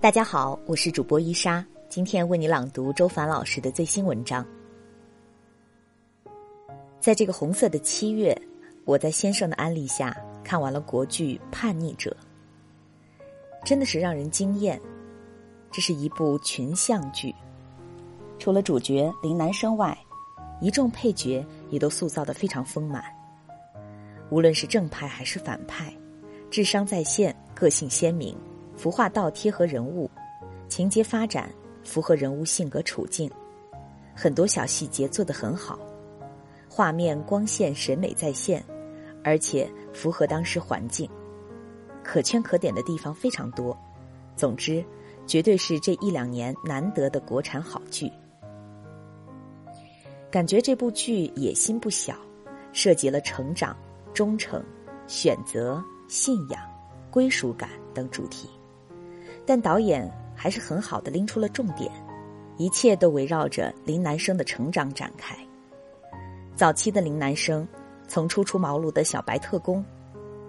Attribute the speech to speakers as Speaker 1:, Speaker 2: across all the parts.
Speaker 1: 大家好，我是主播伊莎，今天为你朗读周凡老师的最新文章。在这个红色的七月，我在先生的安利下看完了国剧《叛逆者》，真的是让人惊艳。这是一部群像剧，除了主角林南生外，一众配角也都塑造的非常丰满。无论是正派还是反派，智商在线，个性鲜明。服化道贴合人物，情节发展符合人物性格处境，很多小细节做得很好，画面光线审美在线，而且符合当时环境，可圈可点的地方非常多。总之，绝对是这一两年难得的国产好剧。感觉这部剧野心不小，涉及了成长、忠诚、选择、信仰、归属感等主题。但导演还是很好的拎出了重点，一切都围绕着林南生的成长展开。早期的林南生，从初出茅庐的小白特工，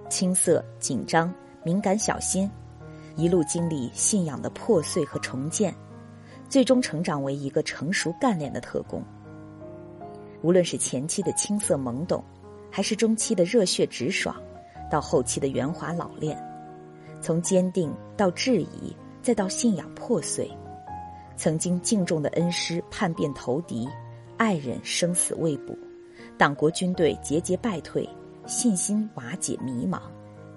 Speaker 1: 青涩、紧张、敏感、小心，一路经历信仰的破碎和重建，最终成长为一个成熟干练的特工。无论是前期的青涩懵懂，还是中期的热血直爽，到后期的圆滑老练。从坚定到质疑，再到信仰破碎，曾经敬重的恩师叛变投敌，爱人生死未卜，党国军队节节败退，信心瓦解迷茫，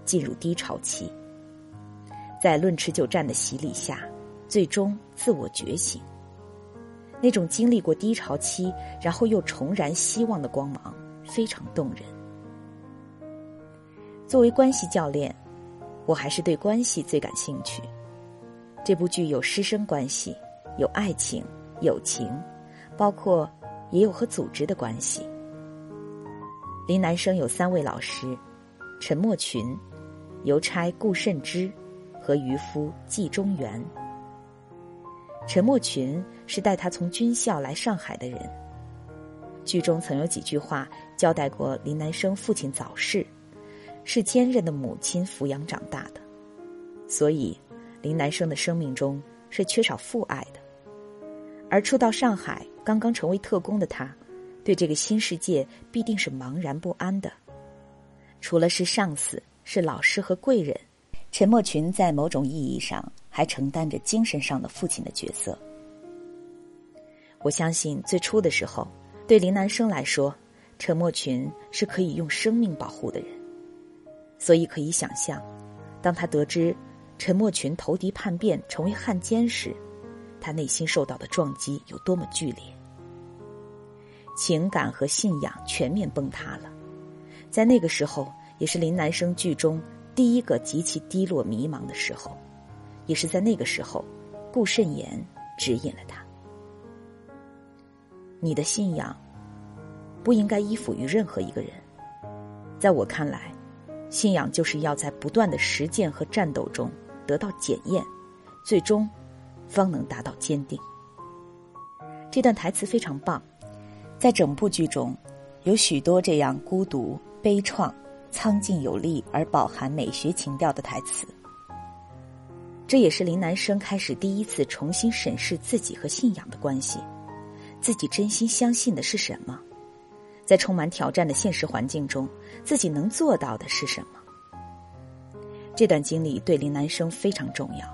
Speaker 1: 进入低潮期。在论持久战的洗礼下，最终自我觉醒。那种经历过低潮期，然后又重燃希望的光芒，非常动人。作为关系教练。我还是对关系最感兴趣。这部剧有师生关系，有爱情、友情，包括也有和组织的关系。林南生有三位老师：陈默群、邮差顾慎之和渔夫季中原。陈默群是带他从军校来上海的人。剧中曾有几句话交代过林南生父亲早逝。是坚韧的母亲抚养长大的，所以林南生的生命中是缺少父爱的。而初到上海、刚刚成为特工的他，对这个新世界必定是茫然不安的。除了是上司、是老师和贵人，陈默群在某种意义上还承担着精神上的父亲的角色。我相信最初的时候，对林南生来说，陈默群是可以用生命保护的人。所以可以想象，当他得知陈默群投敌叛变成为汉奸时，他内心受到的撞击有多么剧烈，情感和信仰全面崩塌了。在那个时候，也是林南生剧中第一个极其低落迷茫的时候，也是在那个时候，顾慎言指引了他。你的信仰不应该依附于任何一个人，在我看来。信仰就是要在不断的实践和战斗中得到检验，最终方能达到坚定。这段台词非常棒，在整部剧中有许多这样孤独、悲怆、苍劲有力而饱含美学情调的台词。这也是林南生开始第一次重新审视自己和信仰的关系，自己真心相信的是什么。在充满挑战的现实环境中，自己能做到的是什么？这段经历对林南生非常重要，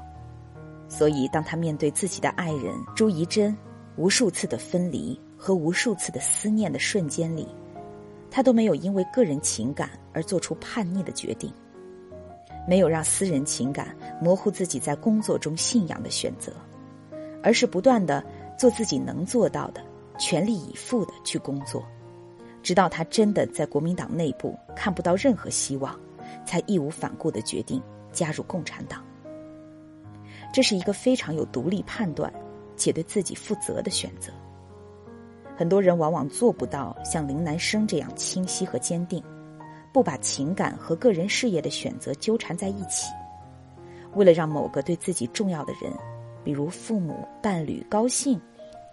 Speaker 1: 所以当他面对自己的爱人朱怡珍无数次的分离和无数次的思念的瞬间里，他都没有因为个人情感而做出叛逆的决定，没有让私人情感模糊自己在工作中信仰的选择，而是不断的做自己能做到的，全力以赴的去工作。直到他真的在国民党内部看不到任何希望，才义无反顾的决定加入共产党。这是一个非常有独立判断且对自己负责的选择。很多人往往做不到像林南生这样清晰和坚定，不把情感和个人事业的选择纠缠在一起，为了让某个对自己重要的人，比如父母、伴侣高兴，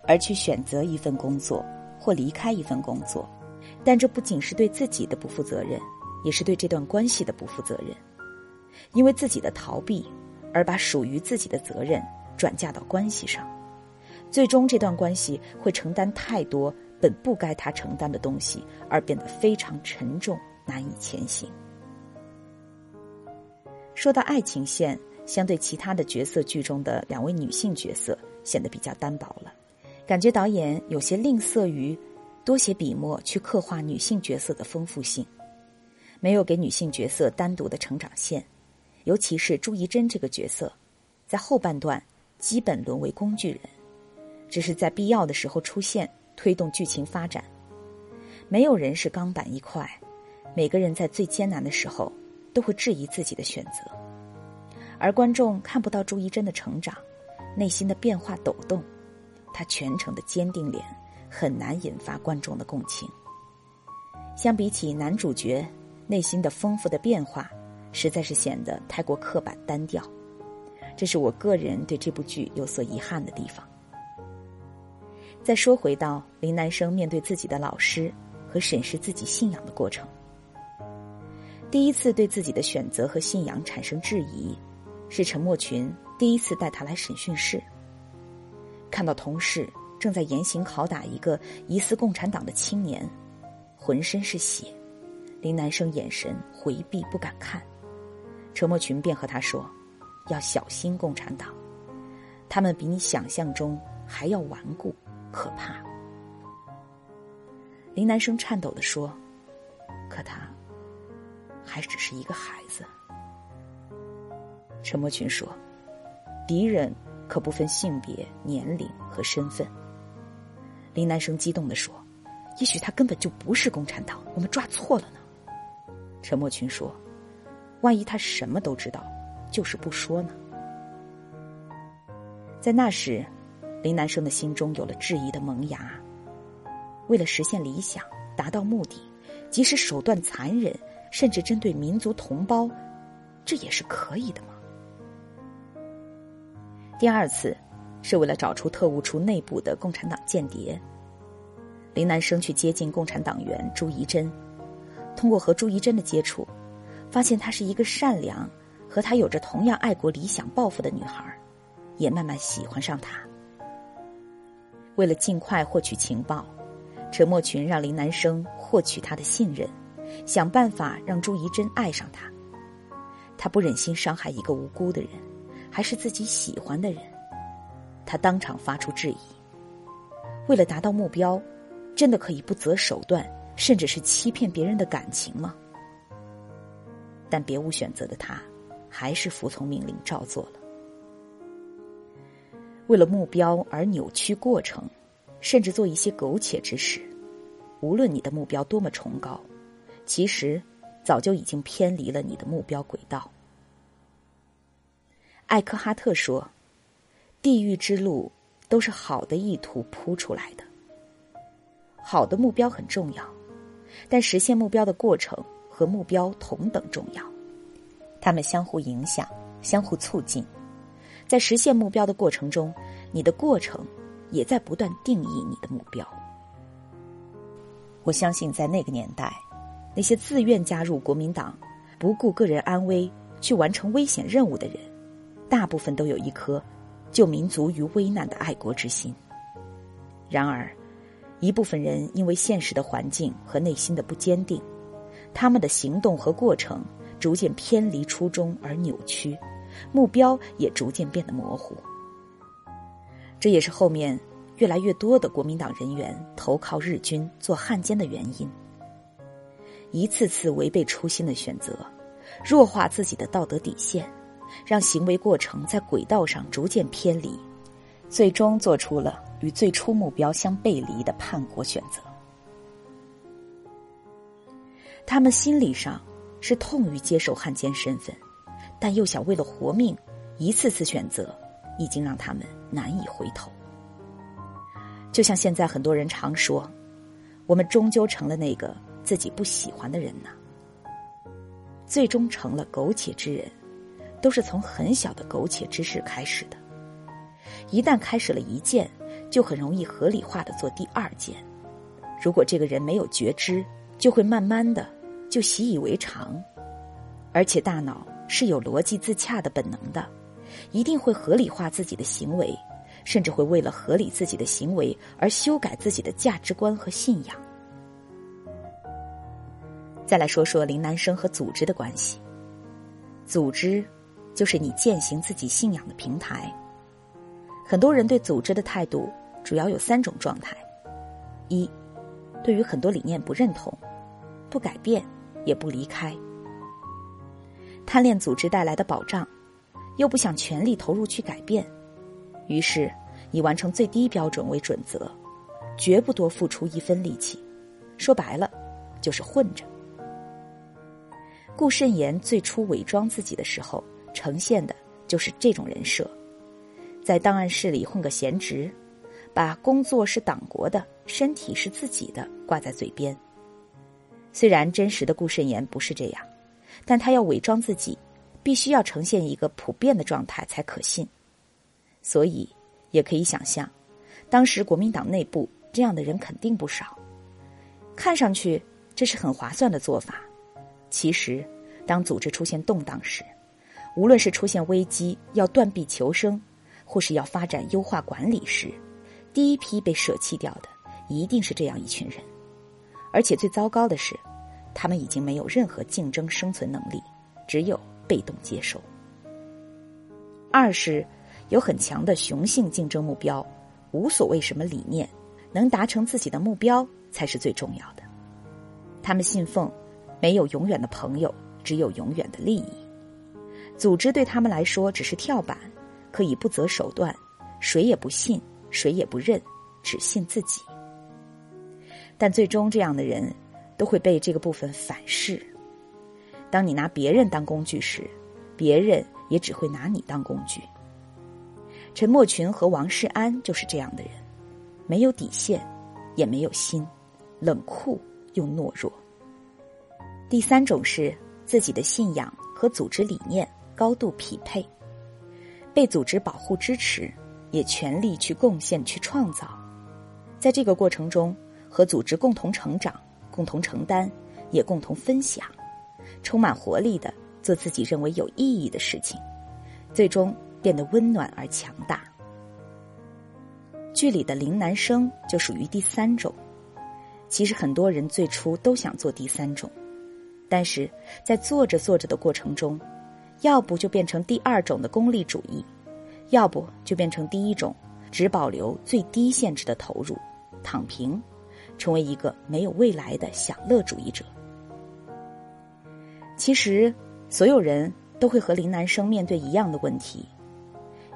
Speaker 1: 而去选择一份工作或离开一份工作。但这不仅是对自己的不负责任，也是对这段关系的不负责任。因为自己的逃避，而把属于自己的责任转嫁到关系上，最终这段关系会承担太多本不该他承担的东西，而变得非常沉重，难以前行。说到爱情线，相对其他的角色剧中的两位女性角色显得比较单薄了，感觉导演有些吝啬于多写笔墨去刻画女性角色的丰富性，没有给女性角色单独的成长线。尤其是朱怡珍这个角色，在后半段基本沦为工具人，只是在必要的时候出现，推动剧情发展。没有人是钢板一块，每个人在最艰难的时候都会质疑自己的选择，而观众看不到朱怡珍的成长，内心的变化抖动，她全程的坚定脸很难引发观众的共情。相比起男主角内心的丰富的变化。实在是显得太过刻板单调，这是我个人对这部剧有所遗憾的地方。再说回到林南生面对自己的老师和审视自己信仰的过程，第一次对自己的选择和信仰产生质疑，是陈默群第一次带他来审讯室，看到同事正在严刑拷打一个疑似共产党的青年，浑身是血，林南生眼神回避不敢看。陈默群便和他说：“要小心共产党，他们比你想象中还要顽固可怕。”林南生颤抖的说：“可他还只是一个孩子。”陈默群说：“敌人可不分性别、年龄和身份。”林南生激动的说：“也许他根本就不是共产党，我们抓错了呢。”陈默群说。万一他什么都知道，就是不说呢？在那时，林南生的心中有了质疑的萌芽。为了实现理想，达到目的，即使手段残忍，甚至针对民族同胞，这也是可以的吗？第二次，是为了找出特务处内部的共产党间谍。林南生去接近共产党员朱怡珍，通过和朱怡珍的接触。发现她是一个善良，和他有着同样爱国理想抱负的女孩，也慢慢喜欢上他。为了尽快获取情报，陈默群让林南生获取他的信任，想办法让朱怡珍爱上他。他不忍心伤害一个无辜的人，还是自己喜欢的人，他当场发出质疑：为了达到目标，真的可以不择手段，甚至是欺骗别人的感情吗？但别无选择的他，还是服从命令照做了。为了目标而扭曲过程，甚至做一些苟且之事，无论你的目标多么崇高，其实早就已经偏离了你的目标轨道。艾克哈特说：“地狱之路都是好的意图铺出来的。好的目标很重要，但实现目标的过程。”和目标同等重要，它们相互影响，相互促进。在实现目标的过程中，你的过程也在不断定义你的目标。我相信，在那个年代，那些自愿加入国民党、不顾个人安危去完成危险任务的人，大部分都有一颗救民族于危难的爱国之心。然而，一部分人因为现实的环境和内心的不坚定。他们的行动和过程逐渐偏离初衷而扭曲，目标也逐渐变得模糊。这也是后面越来越多的国民党人员投靠日军做汉奸的原因。一次次违背初心的选择，弱化自己的道德底线，让行为过程在轨道上逐渐偏离，最终做出了与最初目标相背离的叛国选择。他们心理上是痛于接受汉奸身份，但又想为了活命，一次次选择已经让他们难以回头。就像现在很多人常说：“我们终究成了那个自己不喜欢的人呢。”最终成了苟且之人，都是从很小的苟且之事开始的。一旦开始了一件，就很容易合理化的做第二件。如果这个人没有觉知，就会慢慢的。就习以为常，而且大脑是有逻辑自洽的本能的，一定会合理化自己的行为，甚至会为了合理自己的行为而修改自己的价值观和信仰。再来说说林南生和组织的关系。组织，就是你践行自己信仰的平台。很多人对组织的态度主要有三种状态：一，对于很多理念不认同，不改变，也不离开；贪恋组织带来的保障，又不想全力投入去改变，于是以完成最低标准为准则，绝不多付出一分力气。说白了，就是混着。顾慎言最初伪装自己的时候，呈现的就是这种人设，在档案室里混个闲职，把工作是党国的，身体是自己的挂在嘴边。虽然真实的顾慎言不是这样，但他要伪装自己，必须要呈现一个普遍的状态才可信。所以，也可以想象，当时国民党内部这样的人肯定不少。看上去这是很划算的做法。其实，当组织出现动荡时，无论是出现危机要断臂求生，或是要发展优化管理时，第一批被舍弃掉的一定是这样一群人。而且最糟糕的是，他们已经没有任何竞争生存能力，只有被动接受。二是有很强的雄性竞争目标，无所谓什么理念，能达成自己的目标才是最重要的。他们信奉。没有永远的朋友，只有永远的利益。组织对他们来说只是跳板，可以不择手段，谁也不信，谁也不认，只信自己。但最终，这样的人都会被这个部分反噬。当你拿别人当工具时，别人也只会拿你当工具。陈默群和王世安就是这样的人，没有底线，也没有心，冷酷又懦弱。第三种是自己的信仰和组织理念高度匹配，被组织保护支持，也全力去贡献去创造，在这个过程中和组织共同成长、共同承担，也共同分享，充满活力的做自己认为有意义的事情，最终变得温暖而强大。剧里的林南生就属于第三种，其实很多人最初都想做第三种。但是在做着做着的过程中，要不就变成第二种的功利主义，要不就变成第一种只保留最低限制的投入，躺平，成为一个没有未来的享乐主义者。其实，所有人都会和林南生面对一样的问题：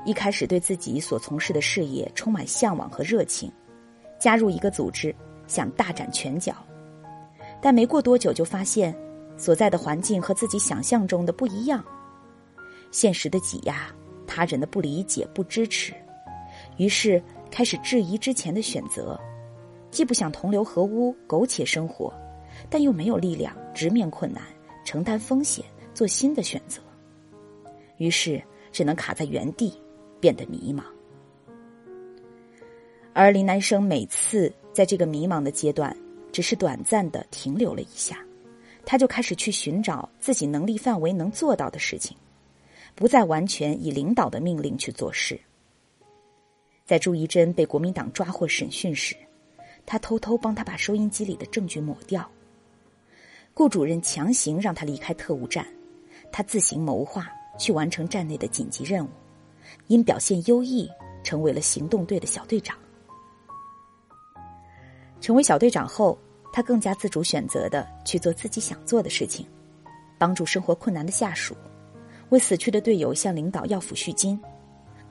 Speaker 1: 一开始对自己所从事的事业充满向往和热情，加入一个组织想大展拳脚，但没过多久就发现。所在的环境和自己想象中的不一样，现实的挤压，他人的不理解、不支持，于是开始质疑之前的选择，既不想同流合污、苟且生活，但又没有力量直面困难、承担风险、做新的选择，于是只能卡在原地，变得迷茫。而林南生每次在这个迷茫的阶段，只是短暂的停留了一下。他就开始去寻找自己能力范围能做到的事情，不再完全以领导的命令去做事。在朱怡珍被国民党抓获审讯时，他偷偷帮他把收音机里的证据抹掉。顾主任强行让他离开特务站，他自行谋划去完成站内的紧急任务，因表现优异，成为了行动队的小队长。成为小队长后。他更加自主选择的去做自己想做的事情，帮助生活困难的下属，为死去的队友向领导要抚恤金，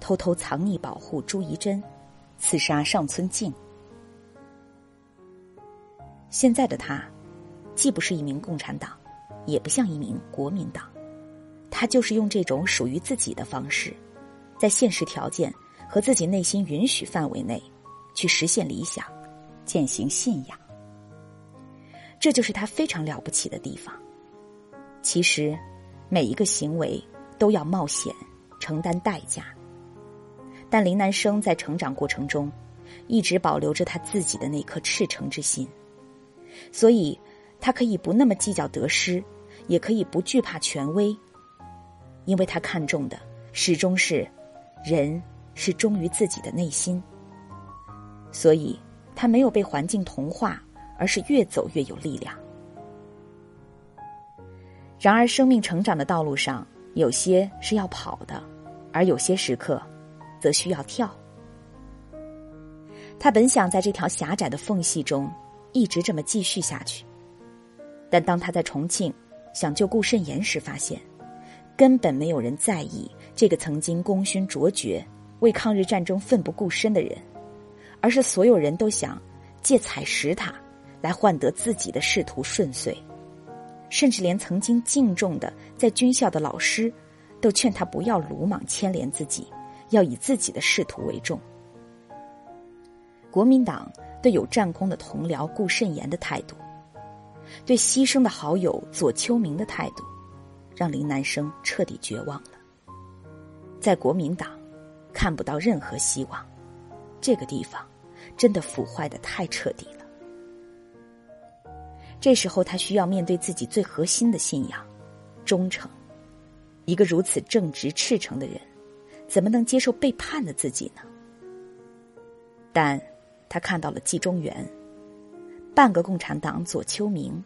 Speaker 1: 偷偷藏匿保护朱怡珍，刺杀上村静。现在的他，既不是一名共产党，也不像一名国民党，他就是用这种属于自己的方式，在现实条件和自己内心允许范围内，去实现理想，践行信仰。这就是他非常了不起的地方。其实，每一个行为都要冒险，承担代价。但林南生在成长过程中，一直保留着他自己的那颗赤诚之心，所以他可以不那么计较得失，也可以不惧怕权威，因为他看重的始终是人是忠于自己的内心，所以他没有被环境同化，而是越走越有力量。然而，生命成长的道路上，有些是要跑的，而有些时刻，则需要跳。他本想在这条狭窄的缝隙中，一直这么继续下去。但当他在重庆想救顾慎言时，发现根本没有人在意这个曾经功勋卓绝、为抗日战争奋不顾身的人，而是所有人都想借采石塔来换得自己的仕途顺遂。甚至连曾经敬重的在军校的老师，都劝他不要鲁莽牵连自己，要以自己的仕途为重。国民党对有战功的同僚顾慎言的态度，对牺牲的好友左秋明的态度，让林南生彻底绝望了。在国民党，看不到任何希望，这个地方真的腐坏的太彻底了。这时候，他需要面对自己最核心的信仰——忠诚。一个如此正直赤诚的人，怎么能接受背叛的自己呢？但他看到了季中原、半个共产党左丘明，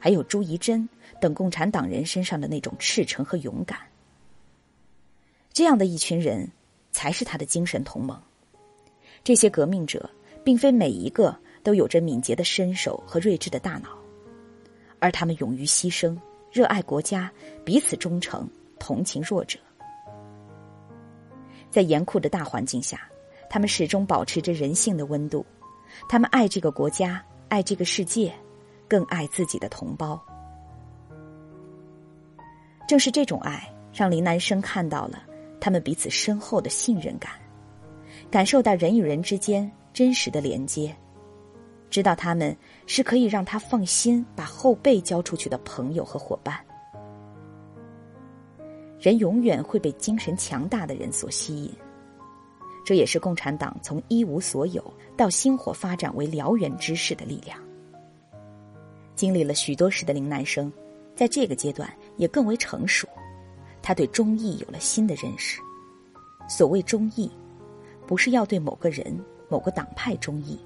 Speaker 1: 还有朱怡珍等共产党人身上的那种赤诚和勇敢。这样的一群人，才是他的精神同盟。这些革命者，并非每一个。都有着敏捷的身手和睿智的大脑，而他们勇于牺牲，热爱国家，彼此忠诚，同情弱者。在严酷的大环境下，他们始终保持着人性的温度。他们爱这个国家，爱这个世界，更爱自己的同胞。正是这种爱，让林南生看到了他们彼此深厚的信任感，感受到人与人之间真实的连接。知道他们是可以让他放心把后背交出去的朋友和伙伴。人永远会被精神强大的人所吸引，这也是共产党从一无所有到星火发展为燎原之势的力量。经历了许多事的林南生，在这个阶段也更为成熟，他对忠义有了新的认识。所谓忠义，不是要对某个人、某个党派忠义。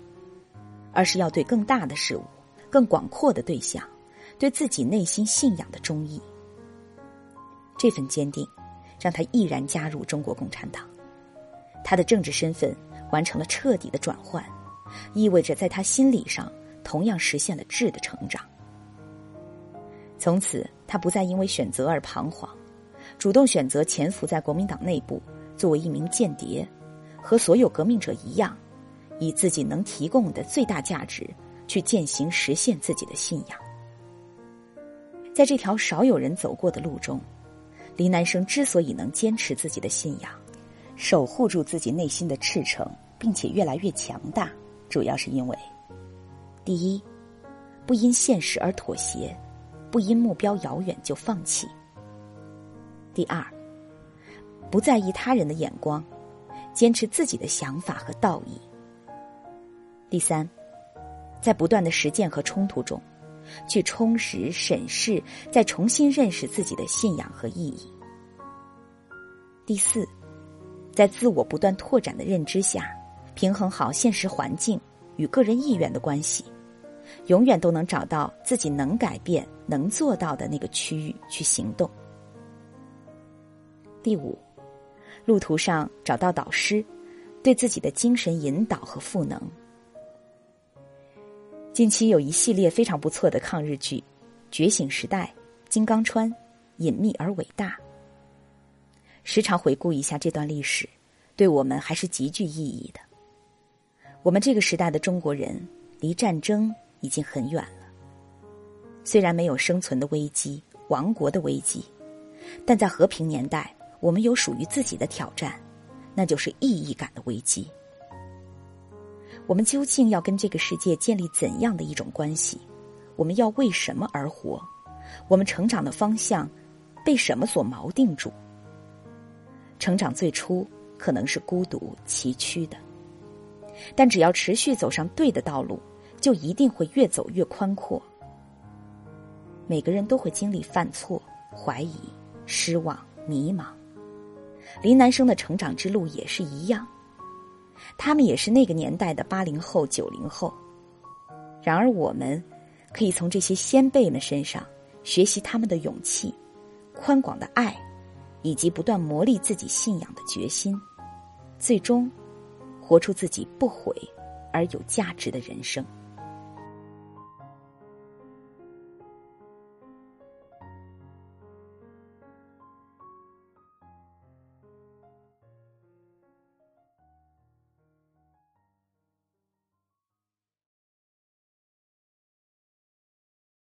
Speaker 1: 而是要对更大的事物、更广阔的对象，对自己内心信仰的忠义。这份坚定，让他毅然加入中国共产党。他的政治身份完成了彻底的转换，意味着在他心理上同样实现了质的成长。从此，他不再因为选择而彷徨，主动选择潜伏在国民党内部，作为一名间谍，和所有革命者一样。以自己能提供的最大价值去践行实现自己的信仰，在这条少有人走过的路中，林南生之所以能坚持自己的信仰，守护住自己内心的赤诚，并且越来越强大，主要是因为：第一，不因现实而妥协，不因目标遥远就放弃；第二，不在意他人的眼光，坚持自己的想法和道义。第三，在不断的实践和冲突中，去充实、审视、再重新认识自己的信仰和意义。第四，在自我不断拓展的认知下，平衡好现实环境与个人意愿的关系，永远都能找到自己能改变、能做到的那个区域去行动。第五，路途上找到导师，对自己的精神引导和赋能。近期有一系列非常不错的抗日剧，《觉醒时代》《金刚川》《隐秘而伟大》。时常回顾一下这段历史，对我们还是极具意义的。我们这个时代的中国人，离战争已经很远了。虽然没有生存的危机、亡国的危机，但在和平年代，我们有属于自己的挑战，那就是意义感的危机。我们究竟要跟这个世界建立怎样的一种关系？我们要为什么而活？我们成长的方向被什么所锚定住？成长最初可能是孤独崎岖的，但只要持续走上对的道路，就一定会越走越宽阔。每个人都会经历犯错、怀疑、失望、迷茫，林南生的成长之路也是一样，他们也是那个年代的八零后、九零后。然而，我们可以从这些先辈们身上学习他们的勇气、宽广的爱，以及不断磨砺自己信仰的决心，最终活出自己不悔而有价值的人生。